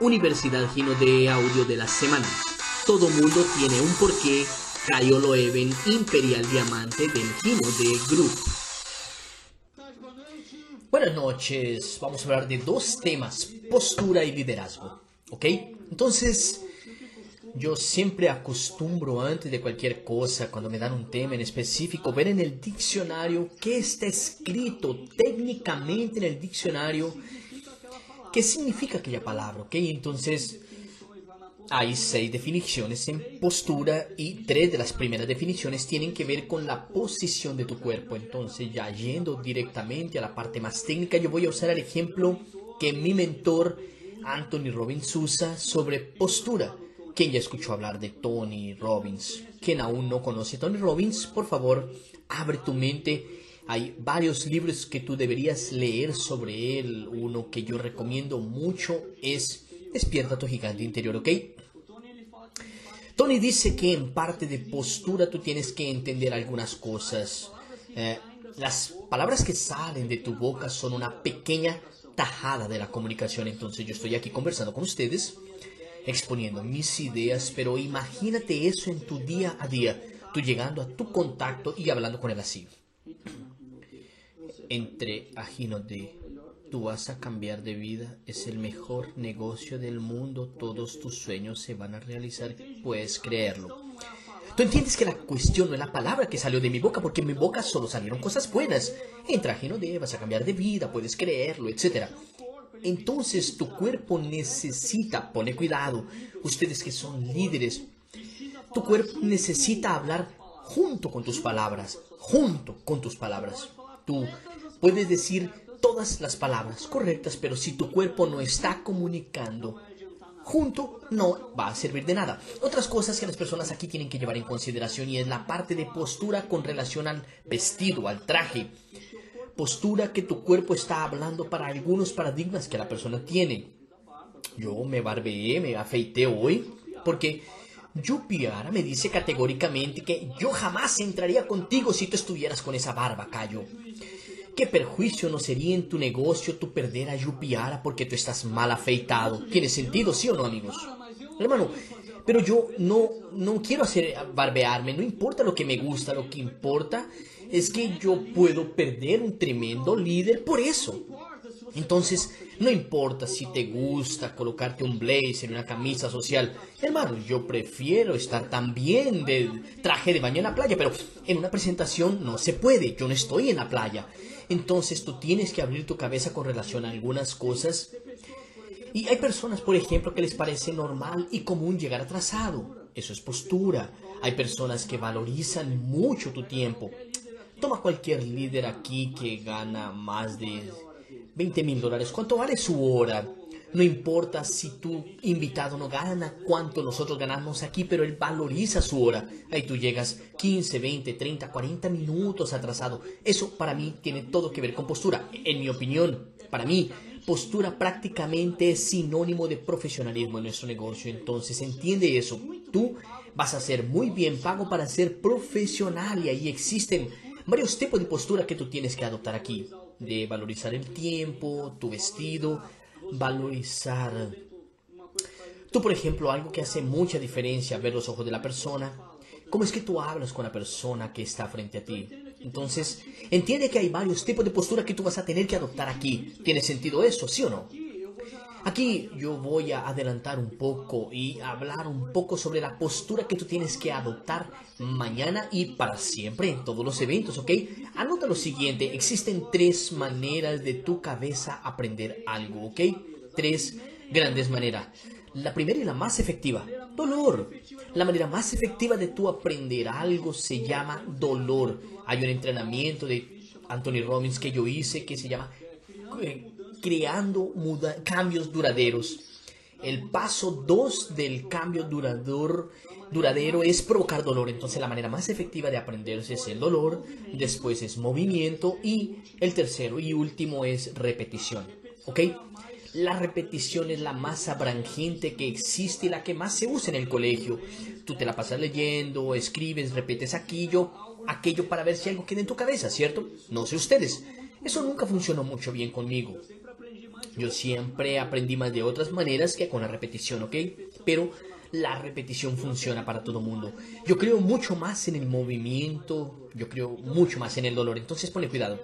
Universidad Gino de Audio de la Semana. Todo mundo tiene un porqué. Cayo Loeven, Imperial Diamante del Gino de Group. Buenas noches, vamos a hablar de dos temas, postura y liderazgo, ¿ok? Entonces, yo siempre acostumbro antes de cualquier cosa, cuando me dan un tema en específico, ver en el diccionario qué está escrito técnicamente en el diccionario, qué significa aquella palabra, ¿ok? Entonces, hay seis definiciones en postura y tres de las primeras definiciones tienen que ver con la posición de tu cuerpo. Entonces, ya yendo directamente a la parte más técnica, yo voy a usar el ejemplo que mi mentor Anthony Robbins usa sobre postura. Quien ya escuchó hablar de Tony Robbins, quien aún no conoce Tony Robbins, por favor, abre tu mente. Hay varios libros que tú deberías leer sobre él. Uno que yo recomiendo mucho es Despierta tu gigante interior, ¿ok? Tony dice que en parte de postura tú tienes que entender algunas cosas. Eh, las palabras que salen de tu boca son una pequeña tajada de la comunicación. Entonces yo estoy aquí conversando con ustedes, exponiendo mis ideas, pero imagínate eso en tu día a día. Tú llegando a tu contacto y hablando con él así. Entre ajinos de Tú vas a cambiar de vida, es el mejor negocio del mundo, todos tus sueños se van a realizar, puedes creerlo. Tú entiendes que la cuestión no es la palabra que salió de mi boca, porque en mi boca solo salieron cosas buenas. Entra no de, vas a cambiar de vida, puedes creerlo, etc. Entonces tu cuerpo necesita, pone cuidado, ustedes que son líderes, tu cuerpo necesita hablar junto con tus palabras, junto con tus palabras. Puedes decir todas las palabras correctas, pero si tu cuerpo no está comunicando junto, no va a servir de nada. Otras cosas que las personas aquí tienen que llevar en consideración y es la parte de postura con relación al vestido, al traje. Postura que tu cuerpo está hablando para algunos paradigmas que la persona tiene. Yo me barbeé, me afeité hoy porque Yupiara me dice categóricamente que yo jamás entraría contigo si tú estuvieras con esa barba, Cayo. ¿Qué perjuicio no sería en tu negocio tu perder a Yupiara porque tú estás mal afeitado? ¿Tiene sentido, sí o no, amigos? Hermano, pero yo no, no quiero hacer barbearme, no importa lo que me gusta, lo que importa es que yo puedo perder un tremendo líder por eso. Entonces, no importa si te gusta colocarte un blazer, una camisa social. Hermano, yo prefiero estar también de traje de baño en la playa, pero en una presentación no se puede. Yo no estoy en la playa. Entonces tú tienes que abrir tu cabeza con relación a algunas cosas. Y hay personas, por ejemplo, que les parece normal y común llegar atrasado. Eso es postura. Hay personas que valorizan mucho tu tiempo. Toma cualquier líder aquí que gana más de 20 mil dólares. ¿Cuánto vale su hora? No importa si tu invitado no gana cuánto nosotros ganamos aquí, pero él valoriza su hora. Ahí tú llegas 15, 20, 30, 40 minutos atrasado. Eso para mí tiene todo que ver con postura. En mi opinión, para mí, postura prácticamente es sinónimo de profesionalismo en nuestro negocio. Entonces, entiende eso. Tú vas a ser muy bien pago para ser profesional y ahí existen varios tipos de postura que tú tienes que adoptar aquí. De valorizar el tiempo, tu vestido, valorizar. Tú, por ejemplo, algo que hace mucha diferencia, ver los ojos de la persona, cómo es que tú hablas con la persona que está frente a ti. Entonces, entiende que hay varios tipos de postura que tú vas a tener que adoptar aquí. ¿Tiene sentido eso, sí o no? Aquí yo voy a adelantar un poco y hablar un poco sobre la postura que tú tienes que adoptar mañana y para siempre en todos los eventos, ¿ok? Anota lo siguiente, existen tres maneras de tu cabeza aprender algo, ¿ok? Tres grandes maneras. La primera y la más efectiva, dolor. La manera más efectiva de tú aprender algo se llama dolor. Hay un entrenamiento de Anthony Robbins que yo hice que se llama eh, creando cambios duraderos. El paso 2 del cambio durador, duradero es provocar dolor. Entonces la manera más efectiva de aprenderse es el dolor, después es movimiento y el tercero y último es repetición. ¿Ok? La repetición es la más abrangente que existe y la que más se usa en el colegio. Tú te la pasas leyendo, escribes, repites aquello, aquello para ver si algo queda en tu cabeza, ¿cierto? No sé ustedes. Eso nunca funcionó mucho bien conmigo. Yo siempre aprendí más de otras maneras que con la repetición, ¿ok? Pero la repetición funciona para todo mundo. Yo creo mucho más en el movimiento, yo creo mucho más en el dolor, entonces ponle cuidado.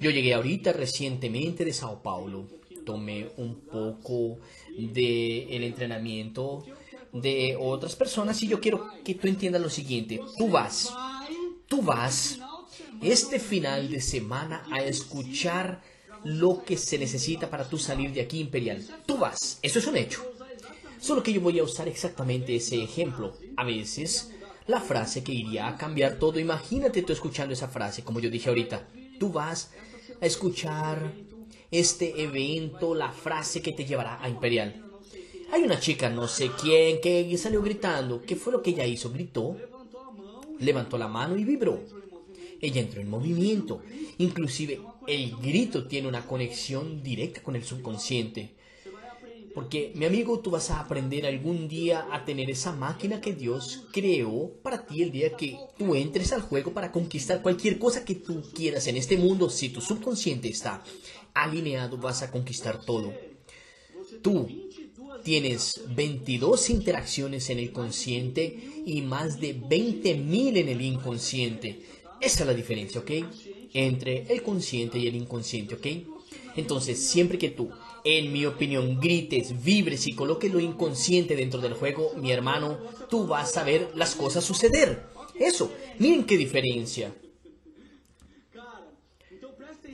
Yo llegué ahorita recientemente de Sao Paulo, tomé un poco de el entrenamiento de otras personas y yo quiero que tú entiendas lo siguiente. Tú vas, tú vas este final de semana a escuchar lo que se necesita para tú salir de aquí imperial. Tú vas, eso es un hecho. Solo que yo voy a usar exactamente ese ejemplo. A veces, la frase que iría a cambiar todo, imagínate tú escuchando esa frase, como yo dije ahorita. Tú vas a escuchar este evento, la frase que te llevará a Imperial. Hay una chica, no sé quién, que salió gritando. ¿Qué fue lo que ella hizo? Gritó, levantó la mano y vibró. Ella entró en movimiento. Inclusive el grito tiene una conexión directa con el subconsciente. Porque, mi amigo, tú vas a aprender algún día a tener esa máquina que Dios creó para ti el día que tú entres al juego para conquistar cualquier cosa que tú quieras en este mundo. Si tu subconsciente está alineado, vas a conquistar todo. Tú tienes 22 interacciones en el consciente y más de 20.000 en el inconsciente. Esa es la diferencia, ¿ok? Entre el consciente y el inconsciente, ¿ok? Entonces, siempre que tú en mi opinión, grites, vibres y coloques lo inconsciente dentro del juego, mi hermano, tú vas a ver las cosas suceder. Eso, miren qué diferencia.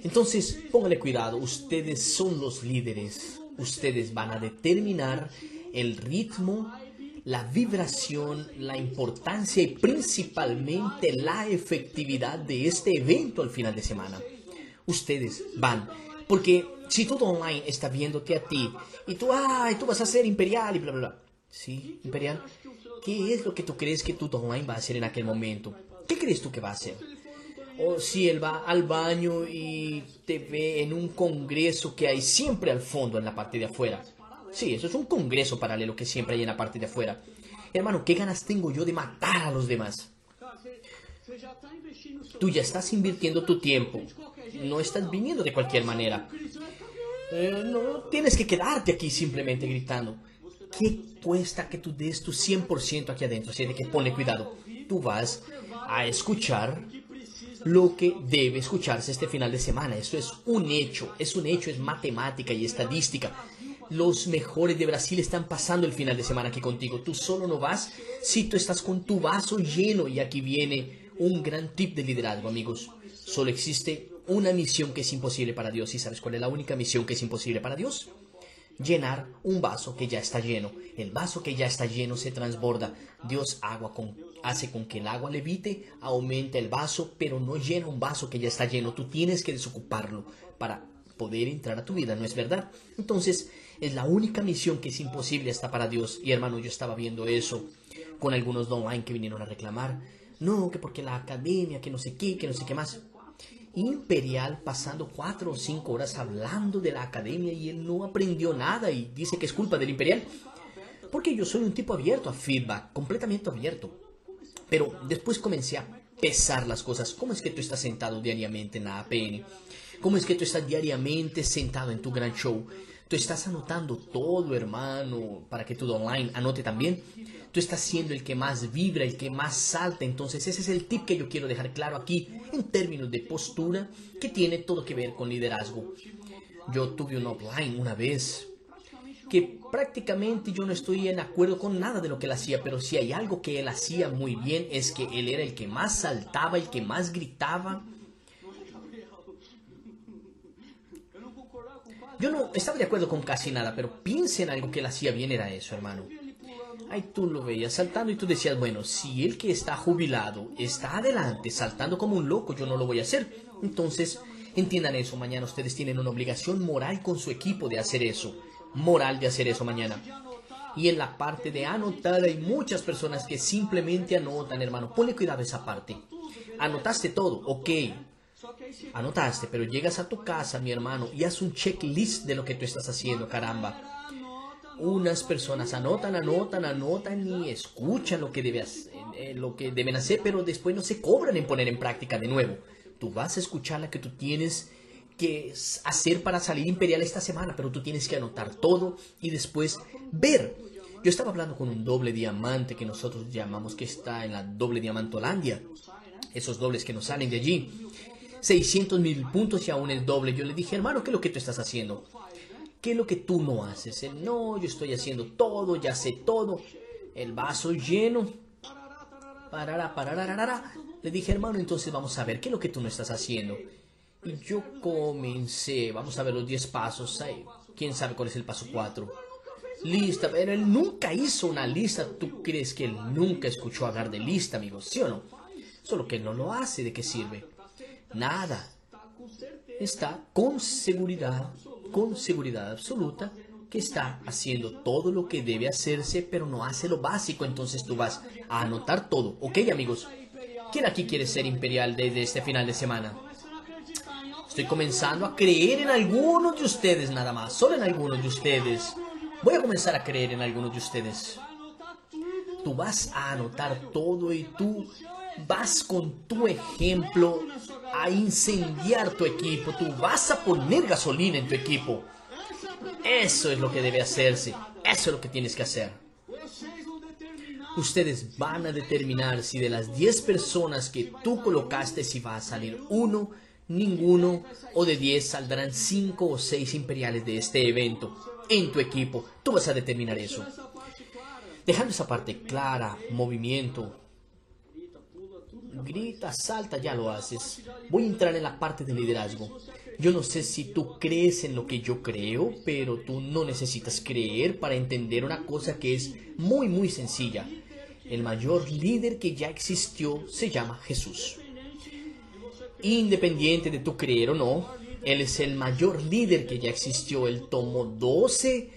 Entonces, póngale cuidado, ustedes son los líderes. Ustedes van a determinar el ritmo, la vibración, la importancia y principalmente la efectividad de este evento al final de semana. Ustedes van, porque si todo online está viéndote a ti y tú, ay, tú vas a ser imperial y bla, bla, bla. Sí, imperial. ¿Qué es lo que tú crees que todo online va a hacer en aquel momento? ¿Qué crees tú que va a hacer? O si él va al baño y te ve en un congreso que hay siempre al fondo en la parte de afuera. Sí, eso es un congreso paralelo que siempre hay en la parte de afuera. Hermano, ¿qué ganas tengo yo de matar a los demás? Tú ya estás invirtiendo tu tiempo. No estás viniendo de cualquier manera. Eh, no tienes que quedarte aquí simplemente gritando. ¿Qué cuesta que tú des tu 100% aquí adentro? Así de que pone cuidado. Tú vas a escuchar lo que debe escucharse este final de semana. Eso es un hecho, es un hecho, es matemática y estadística. Los mejores de Brasil están pasando el final de semana aquí contigo. Tú solo no vas si tú estás con tu vaso lleno. Y aquí viene un gran tip de liderazgo, amigos. Solo existe una misión que es imposible para Dios. ¿Y sabes cuál es la única misión que es imposible para Dios? Llenar un vaso que ya está lleno. El vaso que ya está lleno se transborda. Dios agua con, hace con que el agua levite, aumenta el vaso, pero no llena un vaso que ya está lleno. Tú tienes que desocuparlo para poder entrar a tu vida, ¿no es verdad? Entonces, es la única misión que es imposible hasta para Dios. Y hermano, yo estaba viendo eso con algunos online que vinieron a reclamar. No, que porque la academia, que no sé qué, que no sé qué más. Imperial pasando cuatro o cinco horas hablando de la academia y él no aprendió nada y dice que es culpa del Imperial. Porque yo soy un tipo abierto a feedback, completamente abierto. Pero después comencé a pesar las cosas. ¿Cómo es que tú estás sentado diariamente en la APN? ¿Cómo es que tú estás diariamente sentado en tu gran show? Tú estás anotando todo, hermano, para que todo online anote también tú estás siendo el que más vibra, el que más salta. Entonces ese es el tip que yo quiero dejar claro aquí en términos de postura que tiene todo que ver con liderazgo. Yo tuve un offline una vez que prácticamente yo no estoy en acuerdo con nada de lo que él hacía, pero si hay algo que él hacía muy bien es que él era el que más saltaba, el que más gritaba. Yo no estaba de acuerdo con casi nada, pero piensen algo que él hacía bien era eso, hermano. Ahí tú lo veías saltando y tú decías, bueno, si el que está jubilado está adelante saltando como un loco, yo no lo voy a hacer. Entonces, entiendan eso, mañana ustedes tienen una obligación moral con su equipo de hacer eso, moral de hacer eso mañana. Y en la parte de anotar hay muchas personas que simplemente anotan, hermano. Ponle cuidado a esa parte. Anotaste todo, ok. Anotaste, pero llegas a tu casa, mi hermano, y haz un checklist de lo que tú estás haciendo, caramba unas personas anotan, anotan, anotan y escuchan lo que, debe eh, lo que deben hacer, pero después no se cobran en poner en práctica de nuevo. Tú vas a escuchar la que tú tienes que hacer para salir imperial esta semana, pero tú tienes que anotar todo y después ver. Yo estaba hablando con un doble diamante que nosotros llamamos que está en la doble diamantolandia, esos dobles que nos salen de allí. 600 mil puntos y aún es doble. Yo le dije, hermano, ¿qué es lo que tú estás haciendo? ¿Qué es lo que tú no haces? Él, no, yo estoy haciendo todo, ya sé todo. El vaso lleno. Parará, parará, Le dije, hermano, entonces vamos a ver, ¿qué es lo que tú no estás haciendo? Y yo comencé, vamos a ver los 10 pasos. ¿Quién sabe cuál es el paso 4? Lista, pero él nunca hizo una lista. ¿Tú crees que él nunca escuchó hablar de lista, amigos? ¿Sí o no? Solo que no lo hace, ¿de qué sirve? Nada. Está con seguridad, con seguridad absoluta, que está haciendo todo lo que debe hacerse, pero no hace lo básico. Entonces tú vas a anotar todo. ¿Ok, amigos? ¿Quién aquí quiere ser imperial desde este final de semana? Estoy comenzando a creer en algunos de ustedes nada más, solo en algunos de ustedes. Voy a comenzar a creer en algunos de ustedes. Tú vas a anotar todo y tú vas con tu ejemplo a incendiar tu equipo. Tú vas a poner gasolina en tu equipo. Eso es lo que debe hacerse. Eso es lo que tienes que hacer. Ustedes van a determinar si de las 10 personas que tú colocaste, si va a salir uno, ninguno, o de 10 saldrán 5 o 6 imperiales de este evento en tu equipo. Tú vas a determinar eso. Dejando esa parte clara, movimiento, grita, salta, ya lo haces. Voy a entrar en la parte de liderazgo. Yo no sé si tú crees en lo que yo creo, pero tú no necesitas creer para entender una cosa que es muy, muy sencilla. El mayor líder que ya existió se llama Jesús. Independiente de tu creer o no, Él es el mayor líder que ya existió. Él tomó 12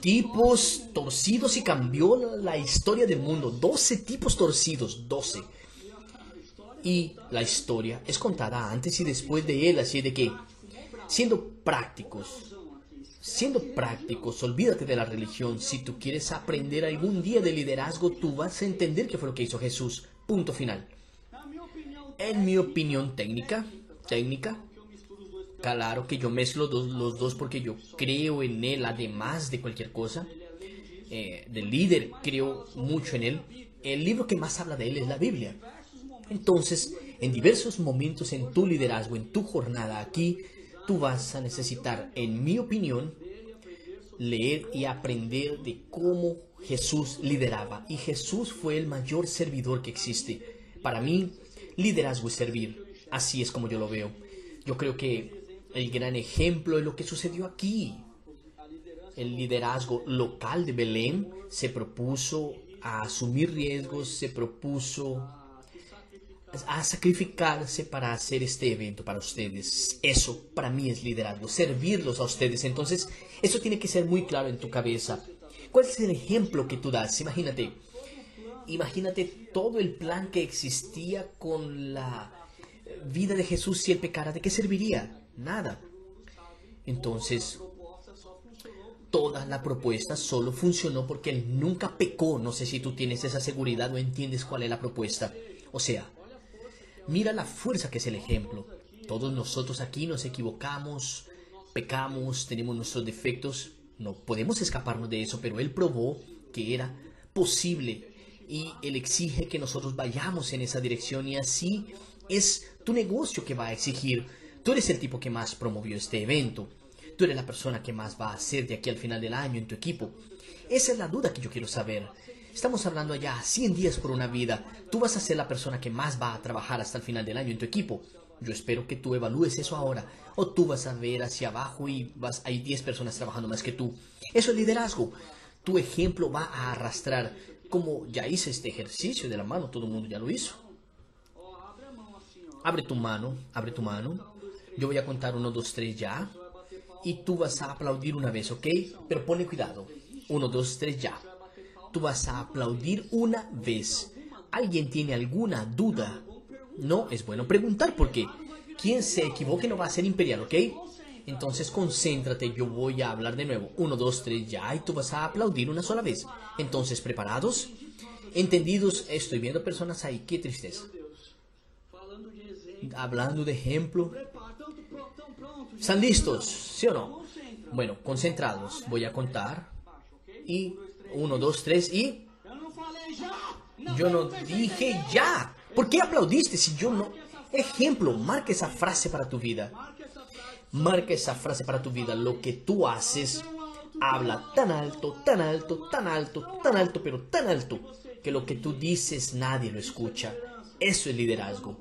tipos torcidos y cambió la historia del mundo. 12 tipos torcidos, 12 y la historia es contada antes y después de él, así de que, siendo prácticos, siendo prácticos, olvídate de la religión. Si tú quieres aprender algún día de liderazgo, tú vas a entender qué fue lo que hizo Jesús. Punto final. En mi opinión técnica, técnica, claro que yo mezclo los dos porque yo creo en él, además de cualquier cosa. Eh, del líder, creo mucho en él. El libro que más habla de él es la Biblia. Entonces, en diversos momentos en tu liderazgo, en tu jornada aquí, tú vas a necesitar, en mi opinión, leer y aprender de cómo Jesús lideraba. Y Jesús fue el mayor servidor que existe. Para mí, liderazgo es servir. Así es como yo lo veo. Yo creo que el gran ejemplo es lo que sucedió aquí. El liderazgo local de Belén se propuso a asumir riesgos, se propuso a sacrificarse para hacer este evento para ustedes. Eso para mí es liderazgo, servirlos a ustedes. Entonces, eso tiene que ser muy claro en tu cabeza. ¿Cuál es el ejemplo que tú das? Imagínate, imagínate todo el plan que existía con la vida de Jesús si él pecara. ¿De qué serviría? Nada. Entonces, toda la propuesta solo funcionó porque él nunca pecó. No sé si tú tienes esa seguridad o entiendes cuál es la propuesta. O sea, Mira la fuerza que es el ejemplo. Todos nosotros aquí nos equivocamos, pecamos, tenemos nuestros defectos. No podemos escaparnos de eso, pero Él probó que era posible y Él exige que nosotros vayamos en esa dirección y así es tu negocio que va a exigir. Tú eres el tipo que más promovió este evento. Tú eres la persona que más va a hacer de aquí al final del año en tu equipo. Esa es la duda que yo quiero saber. Estamos hablando ya 100 días por una vida. Tú vas a ser la persona que más va a trabajar hasta el final del año en tu equipo. Yo espero que tú evalúes eso ahora. O tú vas a ver hacia abajo y vas, hay 10 personas trabajando más que tú. Eso es liderazgo. Tu ejemplo va a arrastrar. Como ya hice este ejercicio de la mano, todo el mundo ya lo hizo. Abre tu mano, abre tu mano. Yo voy a contar 1, 2, 3 ya. Y tú vas a aplaudir una vez, ¿ok? Pero pone cuidado. 1, 2, 3 ya tú vas a aplaudir una vez. ¿Alguien tiene alguna duda? No, es bueno preguntar porque quien se equivoque no va a ser imperial, ¿ok? Entonces concéntrate, yo voy a hablar de nuevo. Uno, dos, tres, ya, y tú vas a aplaudir una sola vez. Entonces, ¿preparados? ¿Entendidos? Estoy viendo personas ahí, qué tristeza. Hablando de ejemplo. ¿Están listos? ¿Sí o no? Bueno, concentrados. Voy a contar. Y uno, dos, tres y... Yo no dije ya. ¿Por qué aplaudiste si yo no... Ejemplo, marca esa frase para tu vida. Marca esa frase para tu vida. Lo que tú haces habla tan alto, tan alto, tan alto, tan alto, pero tan alto, que lo que tú dices nadie lo escucha. Eso es liderazgo.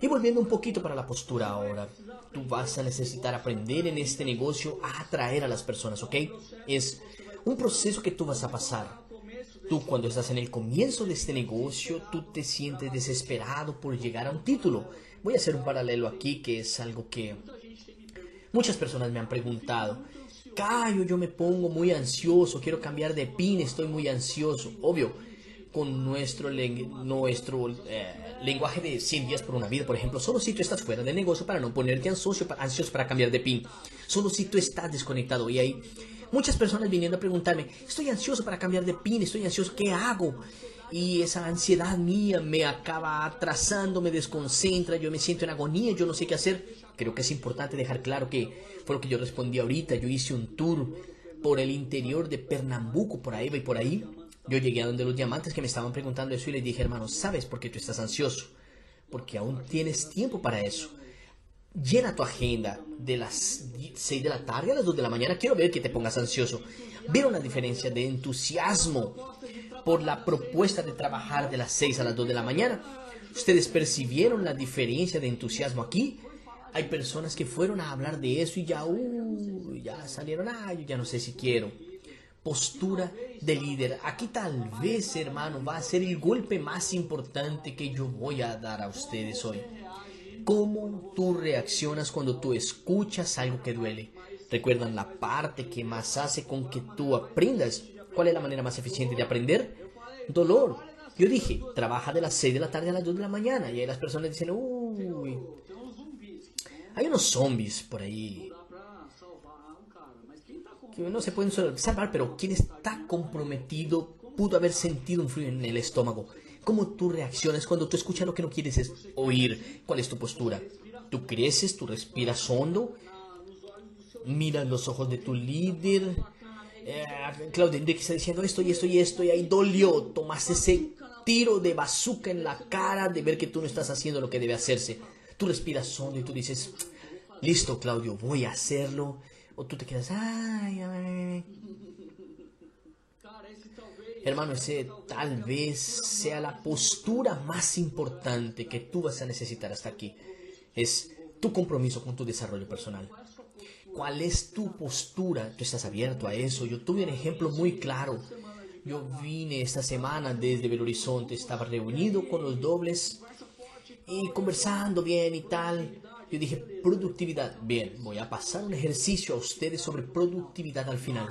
Y volviendo un poquito para la postura ahora, tú vas a necesitar aprender en este negocio a atraer a las personas, ¿ok? Es un proceso que tú vas a pasar. Tú cuando estás en el comienzo de este negocio, tú te sientes desesperado por llegar a un título. Voy a hacer un paralelo aquí que es algo que muchas personas me han preguntado. Cayo, yo me pongo muy ansioso, quiero cambiar de pin, estoy muy ansioso. Obvio, con nuestro, nuestro eh, lenguaje de 100 días por una vida, por ejemplo, solo si tú estás fuera del negocio para no ponerte ansioso, ansioso para cambiar de pin, solo si tú estás desconectado. Y hay muchas personas viniendo a preguntarme, estoy ansioso para cambiar de pin, estoy ansioso, ¿qué hago? Y esa ansiedad mía me acaba atrasando, me desconcentra, yo me siento en agonía, yo no sé qué hacer. Creo que es importante dejar claro que fue lo que yo respondí ahorita, yo hice un tour por el interior de Pernambuco, por ahí y por ahí, yo llegué a donde los diamantes que me estaban preguntando eso y les dije, hermano, ¿sabes por qué tú estás ansioso? Porque aún tienes tiempo para eso. Llena tu agenda de las 6 de la tarde a las 2 de la mañana. Quiero ver que te pongas ansioso. Ver una diferencia de entusiasmo por la propuesta de trabajar de las 6 a las 2 de la mañana. ¿Ustedes percibieron la diferencia de entusiasmo aquí? Hay personas que fueron a hablar de eso y ya, uh, ya salieron, ah, yo ya no sé si quiero postura de líder. Aquí tal vez, hermano, va a ser el golpe más importante que yo voy a dar a ustedes hoy. ¿Cómo tú reaccionas cuando tú escuchas algo que duele? ¿Recuerdan la parte que más hace con que tú aprendas? ¿Cuál es la manera más eficiente de aprender? Dolor. Yo dije, trabaja de las 6 de la tarde a las 2 de la mañana. Y ahí las personas dicen, uy, hay unos zombies por ahí que no se pueden salvar, pero quien está comprometido pudo haber sentido un frío en el estómago. ¿Cómo tú reaccionas cuando tú escuchas lo que no quieres oír? ¿Cuál es tu postura? ¿Tú creces? ¿Tú respiras hondo? Miras los ojos de tu líder. Eh, Claudio Enrique está diciendo esto y esto y esto y ahí dolió. Tomas ese tiro de bazooka en la cara de ver que tú no estás haciendo lo que debe hacerse. Tú respiras hondo y tú dices, listo Claudio, voy a hacerlo o tú te quedas, ay, ay. Hermano, ese tal vez sea la postura más importante que tú vas a necesitar hasta aquí. Es tu compromiso con tu desarrollo personal. ¿Cuál es tu postura? ¿Tú estás abierto a eso? Yo tuve un ejemplo muy claro. Yo vine esta semana desde Belo Horizonte, estaba reunido con los dobles y conversando bien y tal. Yo dije, productividad. Bien, voy a pasar un ejercicio a ustedes sobre productividad al final.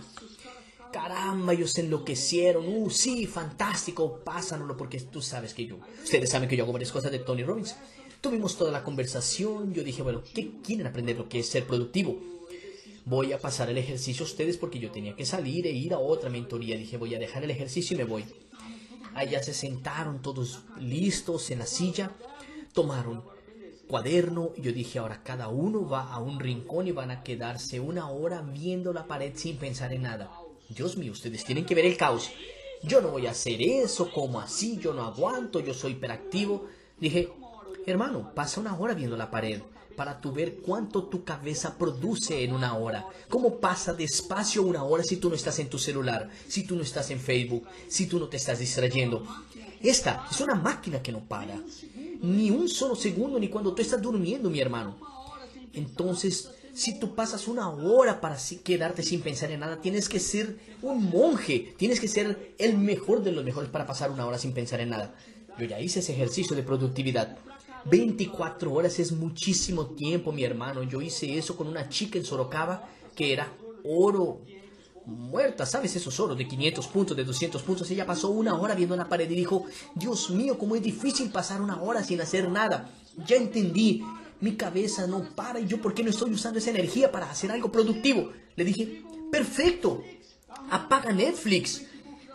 Caramba, ellos se enloquecieron. Uh, sí, fantástico, pásanoslo porque tú sabes que yo, ustedes saben que yo hago varias cosas de Tony Robbins. Tuvimos toda la conversación. Yo dije, bueno, ¿qué quieren aprender lo que es ser productivo? Voy a pasar el ejercicio a ustedes porque yo tenía que salir e ir a otra mentoría. Dije, voy a dejar el ejercicio y me voy. Allá se sentaron todos listos en la silla, tomaron cuaderno. Yo dije, ahora cada uno va a un rincón y van a quedarse una hora viendo la pared sin pensar en nada. Dios mío, ustedes tienen que ver el caos. Yo no voy a hacer eso, como así, yo no aguanto, yo soy hiperactivo. Dije, hermano, pasa una hora viendo la pared para tu ver cuánto tu cabeza produce en una hora. ¿Cómo pasa despacio una hora si tú no estás en tu celular, si tú no estás en Facebook, si tú no te estás distrayendo? Esta es una máquina que no para ni un solo segundo, ni cuando tú estás durmiendo, mi hermano. Entonces, si tú pasas una hora para quedarte sin pensar en nada, tienes que ser un monje, tienes que ser el mejor de los mejores para pasar una hora sin pensar en nada. Yo ya hice ese ejercicio de productividad. 24 horas es muchísimo tiempo, mi hermano. Yo hice eso con una chica en Sorocaba que era oro muerta, ¿sabes? Esos oros de 500 puntos, de 200 puntos. Ella pasó una hora viendo la pared y dijo, Dios mío, cómo es difícil pasar una hora sin hacer nada. Ya entendí, mi cabeza no para y yo por qué no estoy usando esa energía para hacer algo productivo. Le dije, perfecto, apaga Netflix,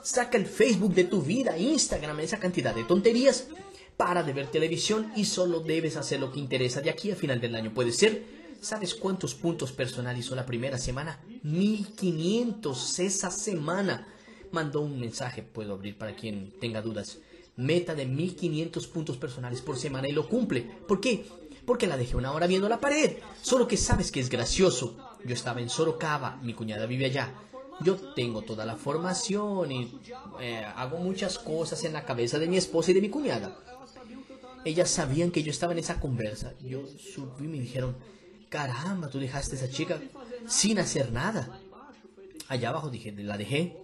saca el Facebook de tu vida, Instagram, esa cantidad de tonterías. Para de ver televisión y solo debes hacer lo que interesa de aquí a final del año. Puede ser ¿Sabes cuántos puntos personal hizo la primera semana? 1500 esa semana. Mandó un mensaje, puedo abrir para quien tenga dudas. Meta de 1500 puntos personales por semana y lo cumple. ¿Por qué? Porque la dejé una hora viendo la pared. Solo que sabes que es gracioso. Yo estaba en Sorocaba, mi cuñada vive allá. Yo tengo toda la formación y eh, hago muchas cosas en la cabeza de mi esposa y de mi cuñada. Ellas sabían que yo estaba en esa conversa. Yo subí y me dijeron, caramba, tú dejaste a esa chica sin hacer nada. Allá abajo dije, la dejé.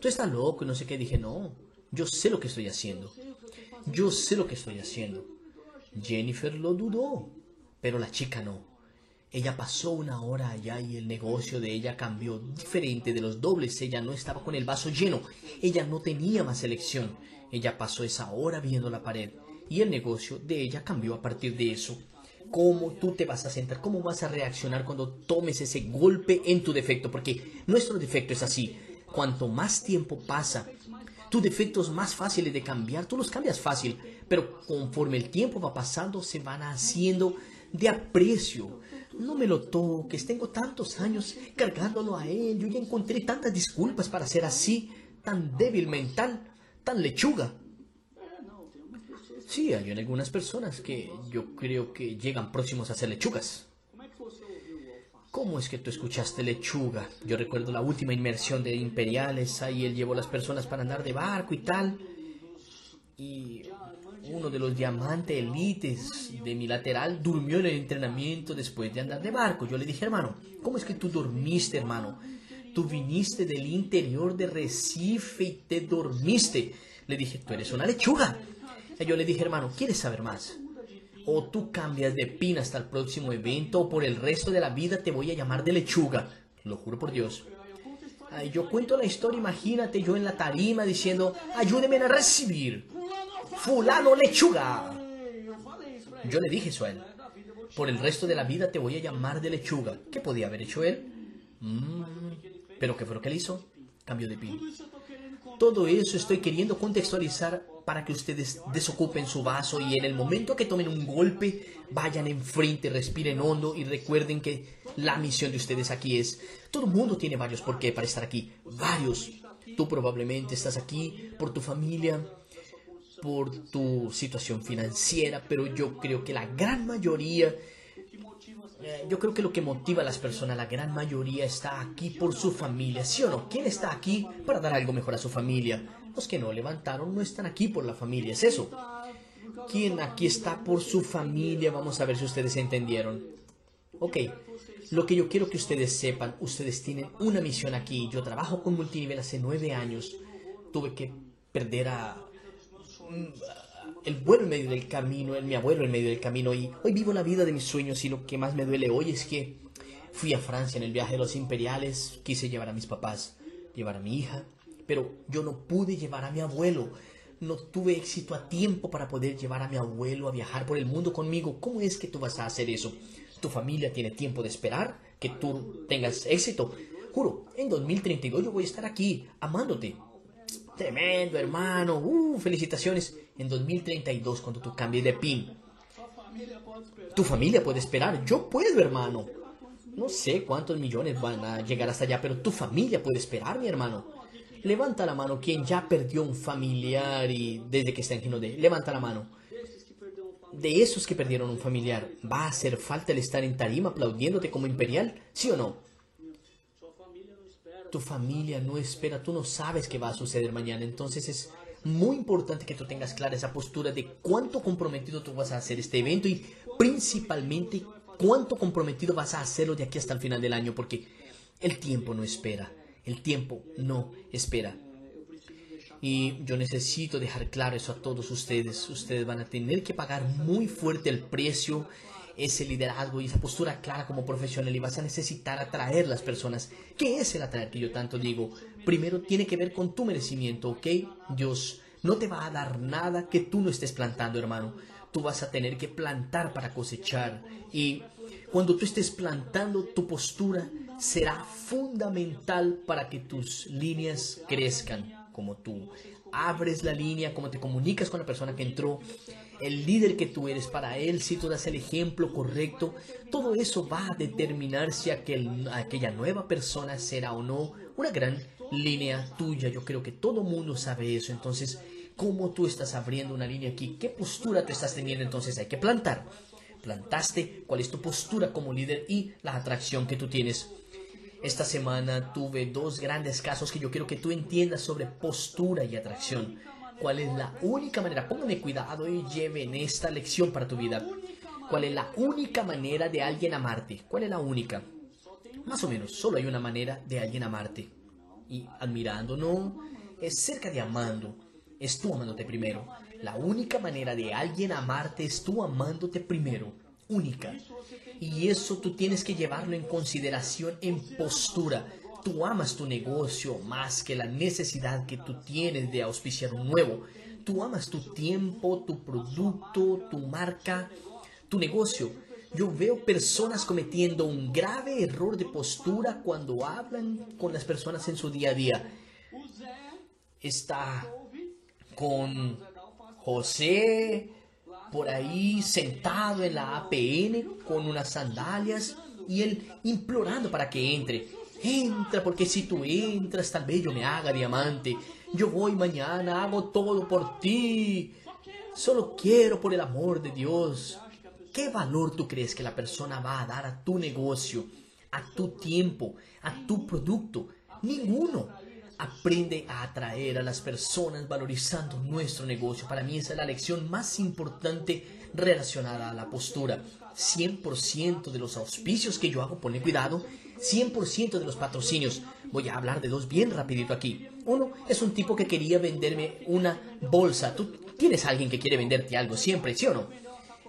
Tú estás loco no sé qué. Dije, no, yo sé lo que estoy haciendo. Yo sé lo que estoy haciendo. Jennifer lo dudó, pero la chica no. Ella pasó una hora allá y el negocio de ella cambió diferente de los dobles. Ella no estaba con el vaso lleno. Ella no tenía más elección. Ella pasó esa hora viendo la pared y el negocio de ella cambió a partir de eso. ¿Cómo tú te vas a sentar? ¿Cómo vas a reaccionar cuando tomes ese golpe en tu defecto? Porque nuestro defecto es así. Cuanto más tiempo pasa, tus defectos más fáciles de cambiar, tú los cambias fácil, pero conforme el tiempo va pasando, se van haciendo de aprecio. No me lo toques, tengo tantos años cargándolo a él, yo ya encontré tantas disculpas para ser así, tan débil mental, tan lechuga. Sí, hay algunas personas que yo creo que llegan próximos a ser lechugas. ¿Cómo es que tú escuchaste lechuga? Yo recuerdo la última inmersión de Imperiales, ahí él llevó a las personas para andar de barco y tal. Y uno de los diamantes elites de mi lateral durmió en el entrenamiento después de andar de barco. Yo le dije, hermano, ¿cómo es que tú dormiste, hermano? Tú viniste del interior de Recife y te dormiste. Le dije, tú eres una lechuga. Y yo le dije, hermano, ¿quieres saber más? O tú cambias de pin hasta el próximo evento o por el resto de la vida te voy a llamar de lechuga. Lo juro por Dios. Yo cuento la historia, imagínate yo en la tarima diciendo, ayúdeme a recibir. Fulano lechuga. Yo le dije eso a él. Por el resto de la vida te voy a llamar de lechuga. ¿Qué podía haber hecho él? Mm, ¿Pero qué fue lo que él hizo? Cambio de pin. Todo eso estoy queriendo contextualizar para que ustedes desocupen su vaso y en el momento que tomen un golpe, vayan enfrente, respiren hondo y recuerden que la misión de ustedes aquí es, todo el mundo tiene varios por qué para estar aquí, varios. Tú probablemente estás aquí por tu familia, por tu situación financiera, pero yo creo que la gran mayoría eh, yo creo que lo que motiva a las personas, la gran mayoría, está aquí por su familia, ¿sí o no? ¿Quién está aquí para dar algo mejor a su familia? Los que no levantaron no están aquí por la familia, es eso. ¿Quién aquí está por su familia? Vamos a ver si ustedes entendieron. Ok, lo que yo quiero que ustedes sepan, ustedes tienen una misión aquí. Yo trabajo con multinivel hace nueve años. Tuve que perder a el vuelo en medio del camino, el, mi abuelo en medio del camino y hoy vivo la vida de mis sueños y lo que más me duele hoy es que fui a Francia en el viaje de los imperiales, quise llevar a mis papás, llevar a mi hija, pero yo no pude llevar a mi abuelo. No tuve éxito a tiempo para poder llevar a mi abuelo a viajar por el mundo conmigo. ¿Cómo es que tú vas a hacer eso? ¿Tu familia tiene tiempo de esperar que tú tengas éxito? Juro, en 2032 yo voy a estar aquí, amándote, Tremendo, hermano. Uh, felicitaciones. En 2032, cuando tú cambies de PIN. Tu familia puede esperar. Yo puedo, hermano. No sé cuántos millones van a llegar hasta allá, pero tu familia puede esperar, mi hermano. Levanta la mano quien ya perdió un familiar y desde que está en Gino de. Levanta la mano. De esos que perdieron un familiar, ¿va a hacer falta el estar en tarima aplaudiéndote como imperial? ¿Sí o no? Tu familia no espera, tú no sabes qué va a suceder mañana. Entonces es muy importante que tú tengas clara esa postura de cuánto comprometido tú vas a hacer este evento y principalmente cuánto comprometido vas a hacerlo de aquí hasta el final del año, porque el tiempo no espera, el tiempo no espera. Y yo necesito dejar claro eso a todos ustedes. Ustedes van a tener que pagar muy fuerte el precio ese liderazgo y esa postura clara como profesional y vas a necesitar atraer las personas. ¿Qué es el atraer que yo tanto digo? Primero tiene que ver con tu merecimiento, ¿ok? Dios no te va a dar nada que tú no estés plantando, hermano. Tú vas a tener que plantar para cosechar. Y cuando tú estés plantando, tu postura será fundamental para que tus líneas crezcan. Como tú abres la línea, como te comunicas con la persona que entró, el líder que tú eres para él, si tú das el ejemplo correcto, todo eso va a determinar si aquel, aquella nueva persona será o no una gran línea tuya. Yo creo que todo mundo sabe eso. Entonces, ¿cómo tú estás abriendo una línea aquí? ¿Qué postura tú estás teniendo? Entonces hay que plantar. Plantaste, cuál es tu postura como líder y la atracción que tú tienes. Esta semana tuve dos grandes casos que yo quiero que tú entiendas sobre postura y atracción. ¿Cuál es la única manera? Póngame cuidado y lleven esta lección para tu vida. ¿Cuál es la única manera de alguien amarte? ¿Cuál es la única? Más o menos, solo hay una manera de alguien amarte. Y admirando, no, es cerca de amando. Es tú amándote primero. La única manera de alguien amarte es tú amándote primero. Única. Y eso tú tienes que llevarlo en consideración en postura. Tú amas tu negocio más que la necesidad que tú tienes de auspiciar un nuevo. Tú amas tu tiempo, tu producto, tu marca, tu negocio. Yo veo personas cometiendo un grave error de postura cuando hablan con las personas en su día a día. Está con José por ahí sentado en la APN con unas sandalias y él implorando para que entre. Entra, porque si tú entras, tal vez yo me haga diamante. Yo voy mañana, hago todo por ti. Solo quiero por el amor de Dios. ¿Qué valor tú crees que la persona va a dar a tu negocio, a tu tiempo, a tu producto? Ninguno. Aprende a atraer a las personas valorizando nuestro negocio. Para mí esa es la lección más importante relacionada a la postura. 100% de los auspicios que yo hago, pone cuidado, 100% de los patrocinios. Voy a hablar de dos bien rapidito aquí. Uno es un tipo que quería venderme una bolsa. Tú tienes alguien que quiere venderte algo siempre, ¿sí o no?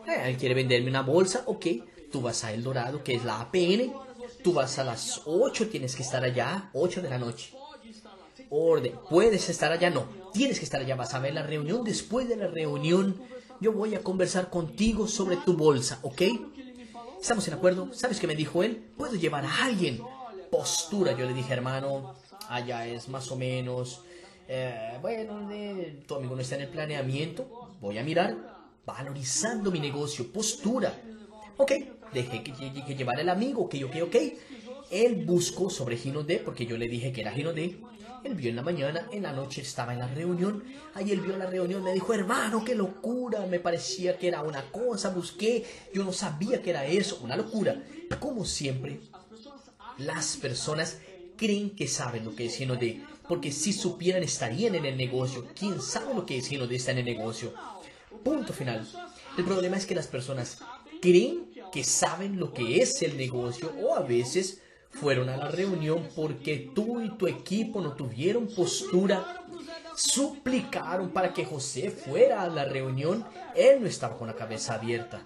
Eh, quiere venderme una bolsa, ok. Tú vas a El Dorado, que es la APN. Tú vas a las 8, tienes que estar allá, 8 de la noche. Orden, puedes estar allá, no, tienes que estar allá, vas a ver la reunión. Después de la reunión, yo voy a conversar contigo sobre tu bolsa, ¿ok? ¿Estamos en acuerdo? ¿Sabes qué me dijo él? Puedo llevar a alguien. Postura, yo le dije, hermano, allá es más o menos. Eh, bueno, tu amigo no está en el planeamiento. Voy a mirar, valorizando mi negocio, postura. Ok, dejé que, que, llevar el amigo, ok, ok, ok. Él buscó sobre Gino D, porque yo le dije que era Gino D. Él vio en la mañana, en la noche estaba en la reunión. Él vio la reunión, me dijo, hermano, qué locura. Me parecía que era una cosa, busqué, yo no sabía que era eso, una locura. Como siempre, las personas creen que saben lo que es Gino D, porque si supieran estarían en el negocio. ¿Quién sabe lo que es Gino D está en el negocio? Punto final. El problema es que las personas creen que saben lo que es el negocio o a veces fueron a la reunión porque tú y tu equipo no tuvieron postura, suplicaron para que José fuera a la reunión, él no estaba con la cabeza abierta.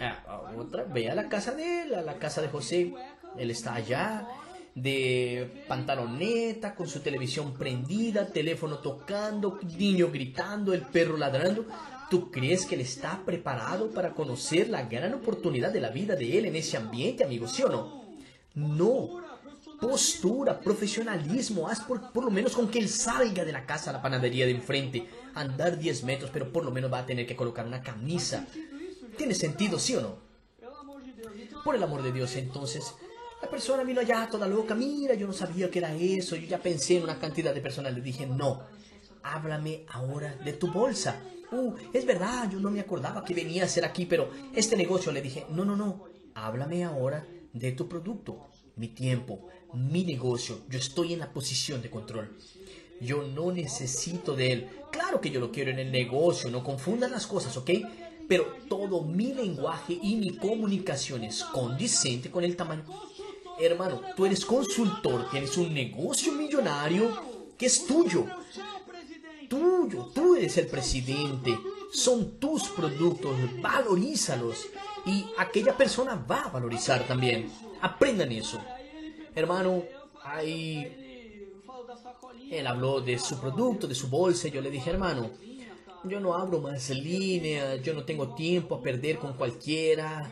Ah, otra, ve a la casa de él, a la casa de José, él está allá, de pantaloneta, con su televisión prendida, teléfono tocando, niño gritando, el perro ladrando. ¿Tú crees que él está preparado para conocer la gran oportunidad de la vida de él en ese ambiente, amigo? ¿Sí o no? No. Postura, profesionalismo, haz por, lo menos con que él salga de la casa a la panadería de enfrente, andar 10 metros, pero por lo menos va a tener que colocar una camisa. ¿Tiene sentido, sí o no? Por el amor de Dios, entonces, la persona vino allá toda loca, mira, yo no sabía que era eso, yo ya pensé en una cantidad de personas, le dije, no, háblame ahora de tu bolsa. Uh, es verdad, yo no me acordaba que venía a ser aquí, pero este negocio le dije, no, no, no, háblame ahora de tu producto, mi tiempo, mi negocio. Yo estoy en la posición de control. Yo no necesito de él. Claro que yo lo quiero en el negocio, no confundan las cosas, ¿ok? Pero todo mi lenguaje y mi comunicación es condicente con el tamaño. Hermano, tú eres consultor, tienes un negocio millonario que es tuyo. Tuyo, tú eres el presidente. Son tus productos, valorízalos y aquella persona va a valorizar también. Aprendan eso. Hermano, ahí él habló de su producto, de su bolsa. Yo le dije, hermano, Yo no abro más líneas, yo no tengo tiempo a perder con cualquiera.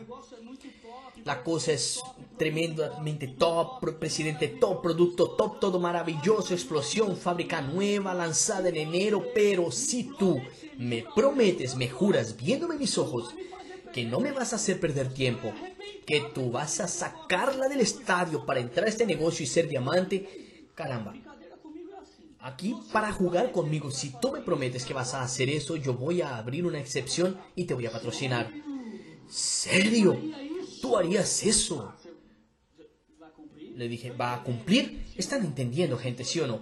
La cosa es tremendamente top, presidente top, producto top, todo maravilloso, explosión, fábrica nueva, lanzada en enero, pero si tú me prometes, me juras, viéndome mis ojos, que no me vas a hacer perder tiempo, que tú vas a sacarla del estadio para entrar a este negocio y ser diamante, caramba. Aquí para jugar conmigo, si tú me prometes que vas a hacer eso, yo voy a abrir una excepción y te voy a patrocinar. ¿Serio? ¿Tú harías eso? Le dije, ¿va a cumplir? Están entendiendo, gente, ¿sí o no?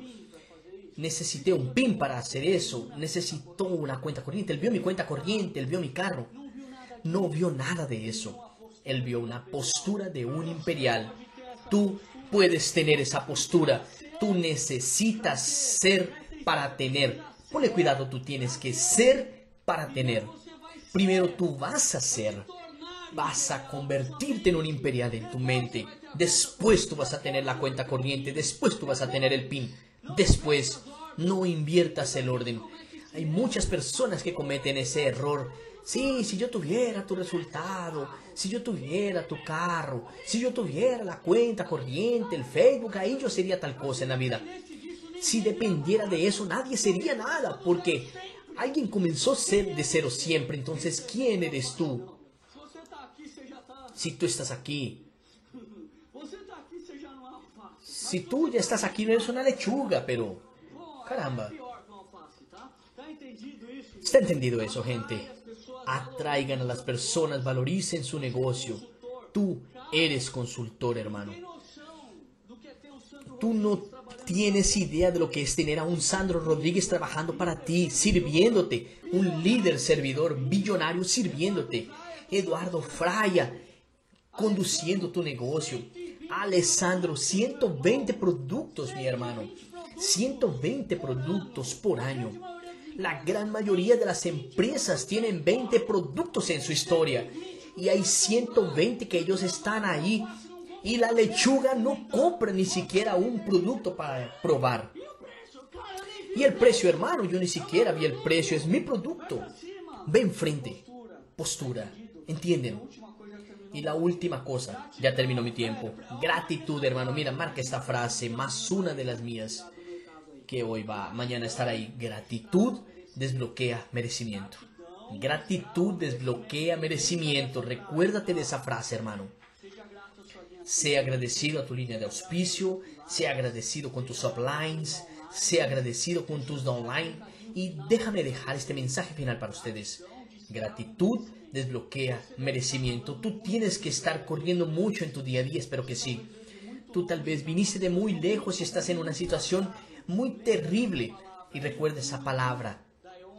Necesité un PIN para hacer eso. Necesitó una cuenta corriente. Él vio mi cuenta corriente, él vio mi carro. No vio nada de eso. Él vio una postura de un imperial. Tú puedes tener esa postura. Tú necesitas ser para tener. Ponle cuidado, tú tienes que ser para tener. Primero tú vas a ser vas a convertirte en un imperial en tu mente. Después tú vas a tener la cuenta corriente, después tú vas a tener el PIN. Después, no inviertas el orden. Hay muchas personas que cometen ese error. Sí, si yo tuviera tu resultado, si yo tuviera tu carro, si yo tuviera la cuenta corriente, el Facebook, ahí yo sería tal cosa en la vida. Si dependiera de eso, nadie sería nada, porque alguien comenzó ser de cero siempre. Entonces, ¿quién eres tú? Si tú estás aquí, si tú ya estás aquí, no eres una lechuga, pero... Caramba. ¿Está entendido eso, gente? Atraigan a las personas, valoricen su negocio. Tú eres consultor, hermano. Tú no tienes idea de lo que es tener a un Sandro Rodríguez trabajando para ti, sirviéndote. Un líder servidor billonario sirviéndote. Eduardo Fraya conduciendo tu negocio. Alessandro, 120 productos, mi hermano. 120 productos por año. La gran mayoría de las empresas tienen 20 productos en su historia. Y hay 120 que ellos están ahí. Y la lechuga no compra ni siquiera un producto para probar. Y el precio, hermano, yo ni siquiera vi el precio. Es mi producto. Ve enfrente. Postura. ¿Entienden? Y la última cosa, ya terminó mi tiempo. Gratitud, hermano. Mira, marca esta frase, más una de las mías, que hoy va, mañana estar ahí. Gratitud desbloquea merecimiento. Gratitud desbloquea merecimiento. Recuérdate de esa frase, hermano. Sea agradecido a tu línea de auspicio, sea agradecido con tus uplines, sea agradecido con tus downline. Y déjame dejar este mensaje final para ustedes. Gratitud desbloquea merecimiento. Tú tienes que estar corriendo mucho en tu día a día, espero que sí. Tú tal vez viniste de muy lejos y estás en una situación muy terrible. Y recuerda esa palabra,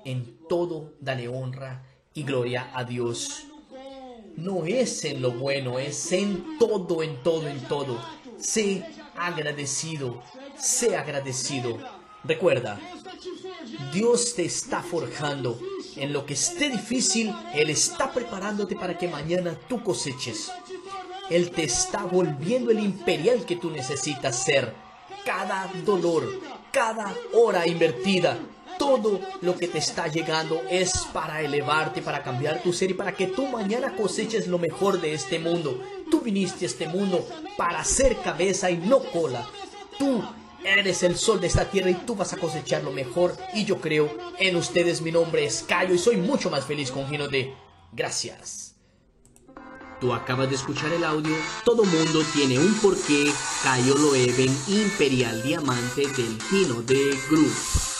en todo dale honra y gloria a Dios. No es en lo bueno, es en todo, en todo, en todo. Sé agradecido, sé agradecido. Recuerda, Dios te está forjando en lo que esté difícil, Él está preparándote para que mañana tú coseches. Él te está volviendo el imperial que tú necesitas ser. Cada dolor, cada hora invertida, todo lo que te está llegando es para elevarte, para cambiar tu ser y para que tú mañana coseches lo mejor de este mundo. Tú viniste a este mundo para ser cabeza y no cola. Tú Eres el sol de esta tierra y tú vas a cosechar lo mejor. Y yo creo en ustedes. Mi nombre es Cayo y soy mucho más feliz con Gino de. Gracias. Tú acabas de escuchar el audio. Todo mundo tiene un porqué. Cayo Loeven, Imperial Diamante del Gino de Group.